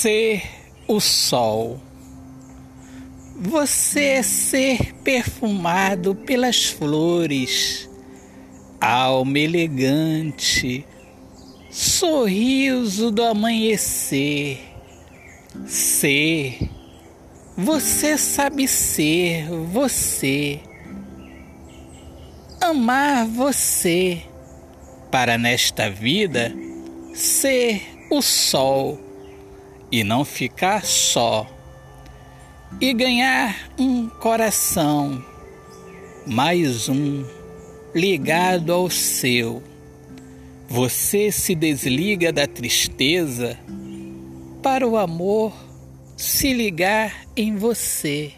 Ser o sol. Você é ser perfumado pelas flores, alma elegante, sorriso do amanhecer. Ser, você sabe ser você, amar você, para nesta vida ser o sol e não ficar só, e ganhar um coração, mais um, ligado ao seu. Você se desliga da tristeza para o amor se ligar em você.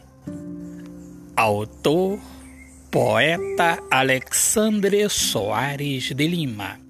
Autor, poeta Alexandre Soares de Lima.